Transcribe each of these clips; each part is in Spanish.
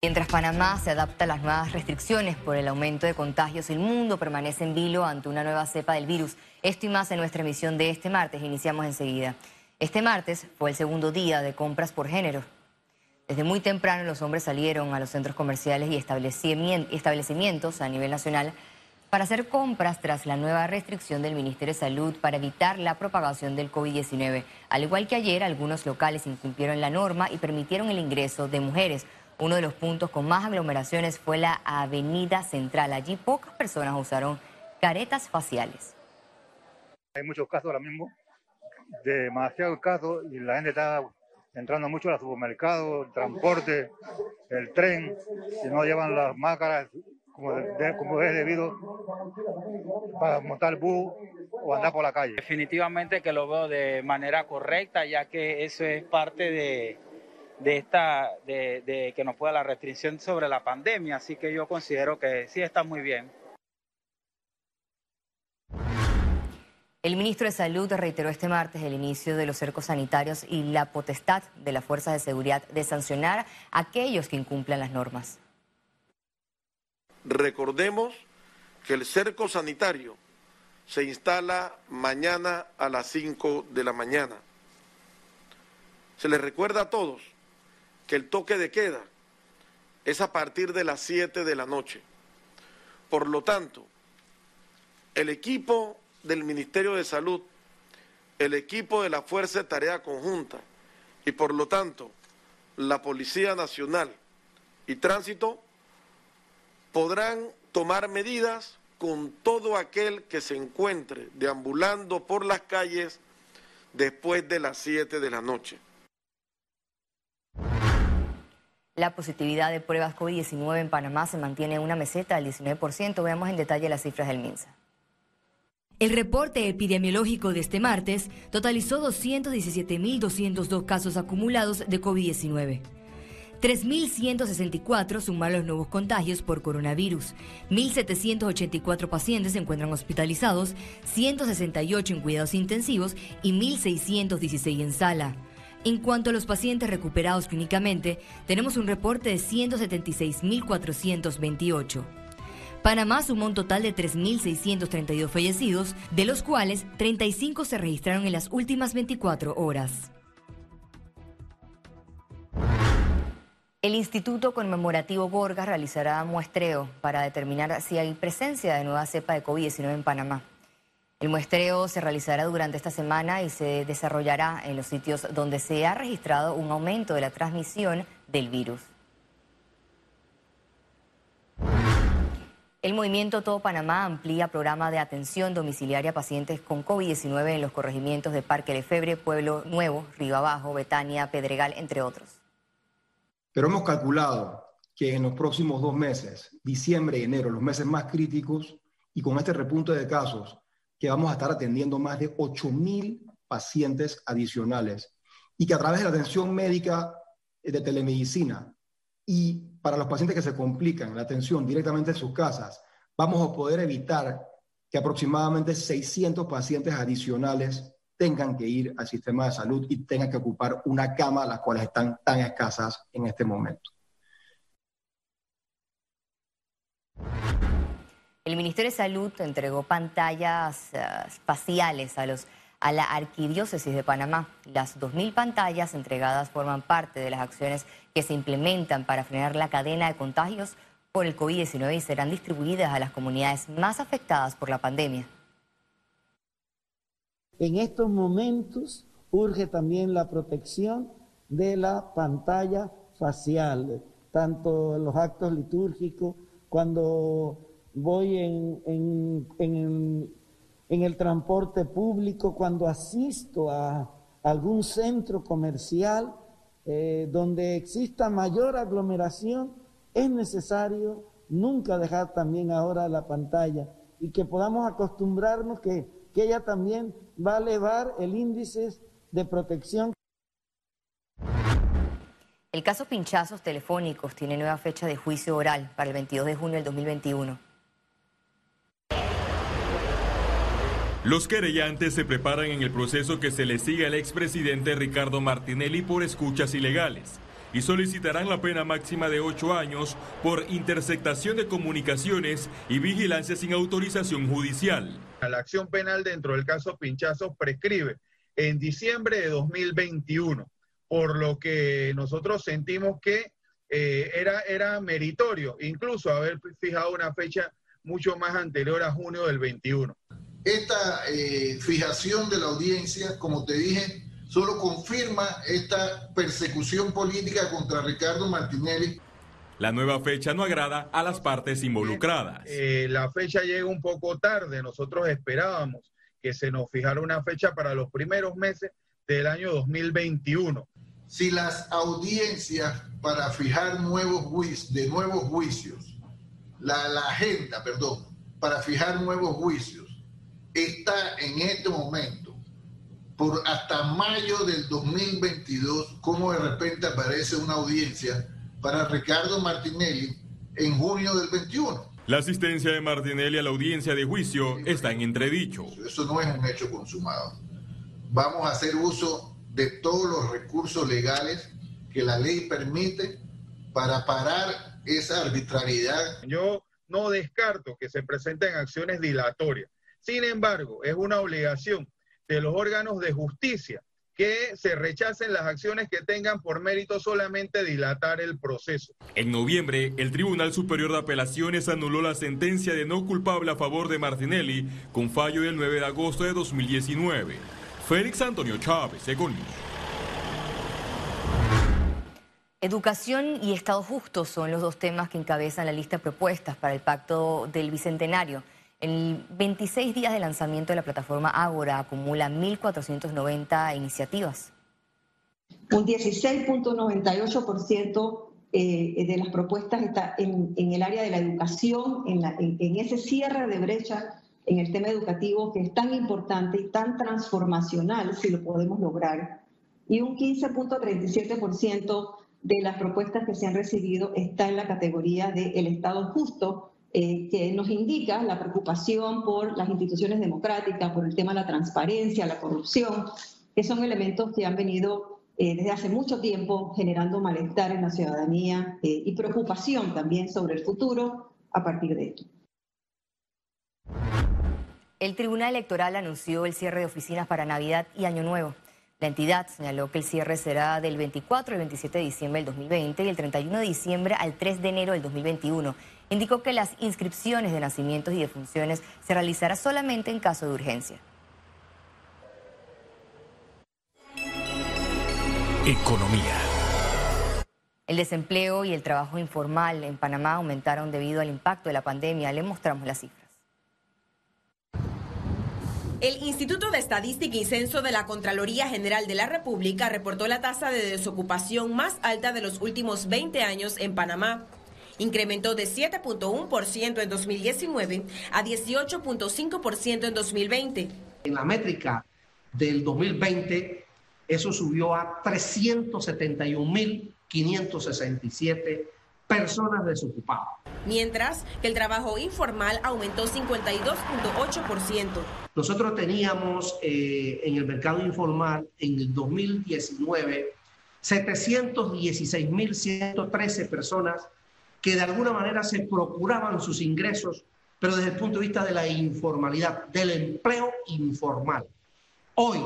Mientras Panamá se adapta a las nuevas restricciones por el aumento de contagios, el mundo permanece en vilo ante una nueva cepa del virus. Esto y más en nuestra emisión de este martes. Iniciamos enseguida. Este martes fue el segundo día de compras por género. Desde muy temprano los hombres salieron a los centros comerciales y establecimientos a nivel nacional para hacer compras tras la nueva restricción del Ministerio de Salud para evitar la propagación del COVID-19. Al igual que ayer, algunos locales incumplieron la norma y permitieron el ingreso de mujeres. Uno de los puntos con más aglomeraciones fue la Avenida Central. Allí pocas personas usaron caretas faciales. Hay muchos casos ahora mismo, demasiados casos, y la gente está entrando mucho al supermercado, el transporte, el tren, y no llevan las máscaras como, como es debido para montar el bus o andar por la calle. Definitivamente que lo veo de manera correcta, ya que eso es parte de de esta de, que nos pueda la restricción sobre la pandemia, así que yo considero que sí está muy bien. El ministro de Salud reiteró este martes el inicio de los cercos sanitarios y la potestad de las fuerzas de seguridad de sancionar a aquellos que incumplan las normas. Recordemos que el cerco sanitario se instala mañana a las 5 de la mañana. Se les recuerda a todos que el toque de queda es a partir de las 7 de la noche. Por lo tanto, el equipo del Ministerio de Salud, el equipo de la Fuerza de Tarea Conjunta y por lo tanto la Policía Nacional y Tránsito podrán tomar medidas con todo aquel que se encuentre deambulando por las calles después de las 7 de la noche. La positividad de pruebas COVID-19 en Panamá se mantiene en una meseta del 19%. Veamos en detalle las cifras del MINSA. El reporte epidemiológico de este martes totalizó 217.202 casos acumulados de COVID-19. 3.164 suman los nuevos contagios por coronavirus. 1.784 pacientes se encuentran hospitalizados, 168 en cuidados intensivos y 1.616 en sala. En cuanto a los pacientes recuperados clínicamente, tenemos un reporte de 176.428. Panamá sumó un total de 3.632 fallecidos, de los cuales 35 se registraron en las últimas 24 horas. El Instituto Conmemorativo Gorgas realizará muestreo para determinar si hay presencia de nueva cepa de COVID-19 en Panamá. El muestreo se realizará durante esta semana y se desarrollará en los sitios donde se ha registrado un aumento de la transmisión del virus. El movimiento Todo Panamá amplía programa de atención domiciliaria a pacientes con COVID-19 en los corregimientos de Parque Lefebre, Pueblo Nuevo, Río Abajo, Betania, Pedregal, entre otros. Pero hemos calculado que en los próximos dos meses, diciembre y enero, los meses más críticos, y con este repunte de casos, que vamos a estar atendiendo más de 8.000 pacientes adicionales y que a través de la atención médica eh, de telemedicina y para los pacientes que se complican, la atención directamente en sus casas, vamos a poder evitar que aproximadamente 600 pacientes adicionales tengan que ir al sistema de salud y tengan que ocupar una cama, las cuales están tan escasas en este momento. El Ministerio de Salud entregó pantallas eh, espaciales a, a la Arquidiócesis de Panamá. Las 2.000 pantallas entregadas forman parte de las acciones que se implementan para frenar la cadena de contagios por el COVID-19 y serán distribuidas a las comunidades más afectadas por la pandemia. En estos momentos urge también la protección de la pantalla facial, tanto en los actos litúrgicos, cuando voy en, en, el transporte público, cuando asisto a algún centro comercial eh, donde exista mayor aglomeración, es necesario nunca dejar también ahora la pantalla y que podamos acostumbrarnos que, que ella también va a elevar el índice de protección. El caso Pinchazos Telefónicos tiene nueva fecha de juicio oral para el 22 de junio del 2021. Los querellantes se preparan en el proceso que se le sigue al expresidente Ricardo Martinelli por escuchas ilegales. y solicitarán la pena máxima de ocho años por interceptación de comunicaciones y vigilancia sin autorización judicial. La acción penal dentro del caso Pinchazo prescribe en diciembre de 2021, por lo que nosotros sentimos que eh, era, era meritorio incluso haber fijado una fecha mucho más anterior a junio del 21. Esta eh, fijación de la audiencia, como te dije, solo confirma esta persecución política contra Ricardo Martinelli. La nueva fecha no agrada a las partes involucradas. Eh, la fecha llega un poco tarde. Nosotros esperábamos que se nos fijara una fecha para los primeros meses del año 2021. Si las audiencias para fijar nuevos juicios, de nuevos juicios, la, la agenda, perdón, para fijar nuevos juicios, está en este momento por hasta mayo del 2022, como de repente aparece una audiencia para Ricardo Martinelli en junio del 21. La asistencia de Martinelli a la audiencia de juicio está en entredicho. Eso no es un hecho consumado. Vamos a hacer uso de todos los recursos legales que la ley permite para parar esa arbitrariedad. Yo no descarto que se presenten acciones dilatorias. Sin embargo, es una obligación de los órganos de justicia que se rechacen las acciones que tengan por mérito solamente dilatar el proceso. En noviembre, el Tribunal Superior de Apelaciones anuló la sentencia de no culpable a favor de Martinelli con fallo del 9 de agosto de 2019. Félix Antonio Chávez, Economía. Educación y Estado justo son los dos temas que encabezan la lista de propuestas para el Pacto del Bicentenario. En 26 días de lanzamiento de la plataforma Ágora acumula 1.490 iniciativas. Un 16.98% eh, de las propuestas está en, el área de la educación, en, ese cierre de brecha en el tema educativo que es tan importante y tan transformacional si lo podemos lograr. Y un 15.37% de las propuestas que se han recibido está en la categoría de el Estado justo, eh, que nos indica la preocupación por las instituciones democráticas, por el tema de la transparencia, la corrupción, que son elementos que han venido eh, desde hace mucho tiempo generando malestar en la ciudadanía eh, y preocupación también sobre el futuro a partir de esto. El Tribunal Electoral anunció el cierre de oficinas para Navidad y Año Nuevo. La entidad señaló que el cierre será del 24 al 27 de diciembre del 2020 y el 31 de diciembre al 3 de enero del 2021. Indicó que las inscripciones de nacimientos y defunciones se realizará solamente en caso de urgencia. Economía. El desempleo y el trabajo informal en Panamá aumentaron debido al impacto de la pandemia. Le mostramos las cifras. El Instituto de Estadística y Censo de la Contraloría General de la República reportó la tasa de desocupación más alta de los últimos 20 años en Panamá. Incrementó de 7.1% en 2019 a 18.5% en 2020. En la métrica del 2020, eso subió a 371.567 personas desocupadas. Mientras que el trabajo informal aumentó 52.8%. Nosotros teníamos eh, en el mercado informal en el 2019 716.113 personas que de alguna manera se procuraban sus ingresos, pero desde el punto de vista de la informalidad, del empleo informal. Hoy,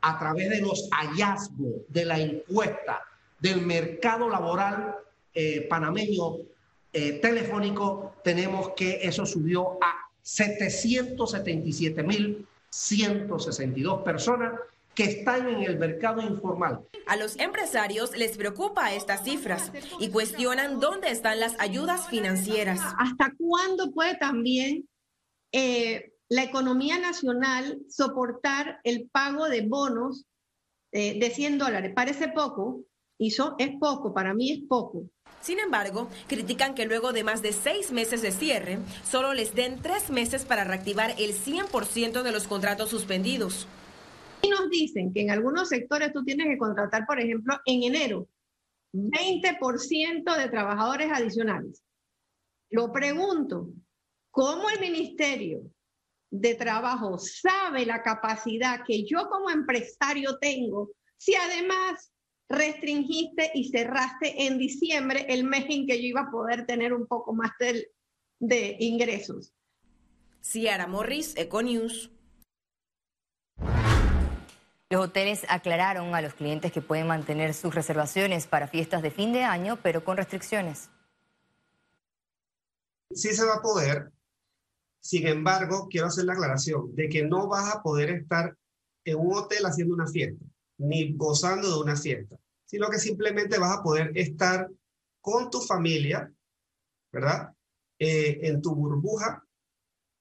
a través de los hallazgos de la encuesta del mercado laboral eh, panameño eh, telefónico, tenemos que eso subió a 777.162 personas que están en el mercado informal. A los empresarios les preocupa estas cifras y cuestionan dónde están las ayudas financieras. ¿Hasta cuándo puede también eh, la economía nacional soportar el pago de bonos de 100 dólares? Parece poco, y eso es poco, para mí es poco. Sin embargo, critican que luego de más de seis meses de cierre, solo les den tres meses para reactivar el 100% de los contratos suspendidos. Y nos dicen que en algunos sectores tú tienes que contratar, por ejemplo, en enero, 20% de trabajadores adicionales. Lo pregunto, ¿cómo el Ministerio de Trabajo sabe la capacidad que yo como empresario tengo si además restringiste y cerraste en diciembre el mes en que yo iba a poder tener un poco más de, ingresos. Ciara Morris, Econews. Los hoteles aclararon a los clientes que pueden mantener sus reservaciones para fiestas de fin de año, pero con restricciones. Sí se va a poder. Sin embargo, quiero hacer la aclaración de que no vas a poder estar en un hotel haciendo una fiesta, ni gozando de una fiesta, sino que simplemente vas a poder estar con tu familia, ¿verdad? Eh, en tu burbuja,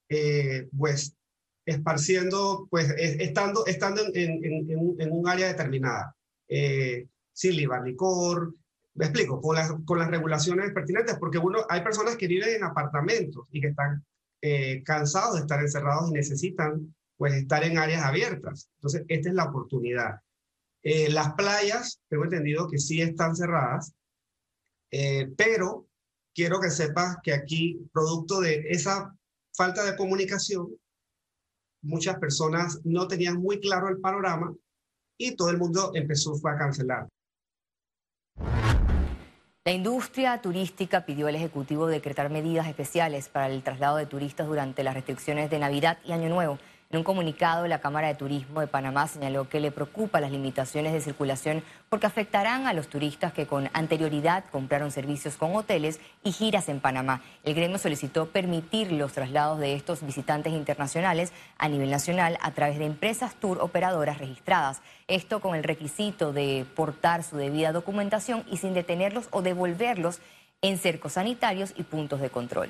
eh, pues esparciendo, pues estando, estando en, en, un área determinada, eh, sin libar licor, me explico, con las, con las regulaciones pertinentes, porque uno, hay personas que viven en apartamentos y que están eh, cansados de estar encerrados y necesitan pues estar en áreas abiertas. Entonces, esta es la oportunidad. Eh, las playas, tengo entendido que sí están cerradas, pero quiero que sepas que aquí, producto de esa falta de comunicación, muchas personas no tenían muy claro el panorama y todo el mundo empezó a cancelar. La industria turística pidió al Ejecutivo decretar medidas especiales para el traslado de turistas durante las restricciones de Navidad y Año Nuevo. En un comunicado, la Cámara de Turismo de Panamá señaló que le preocupa las limitaciones de circulación porque afectarán a los turistas que con anterioridad compraron servicios con hoteles y giras en Panamá. El gremio solicitó permitir los traslados de estos visitantes internacionales a nivel nacional a través de empresas tour operadoras registradas. Esto con el requisito de portar su debida documentación y sin detenerlos o devolverlos en cercos sanitarios y puntos de control.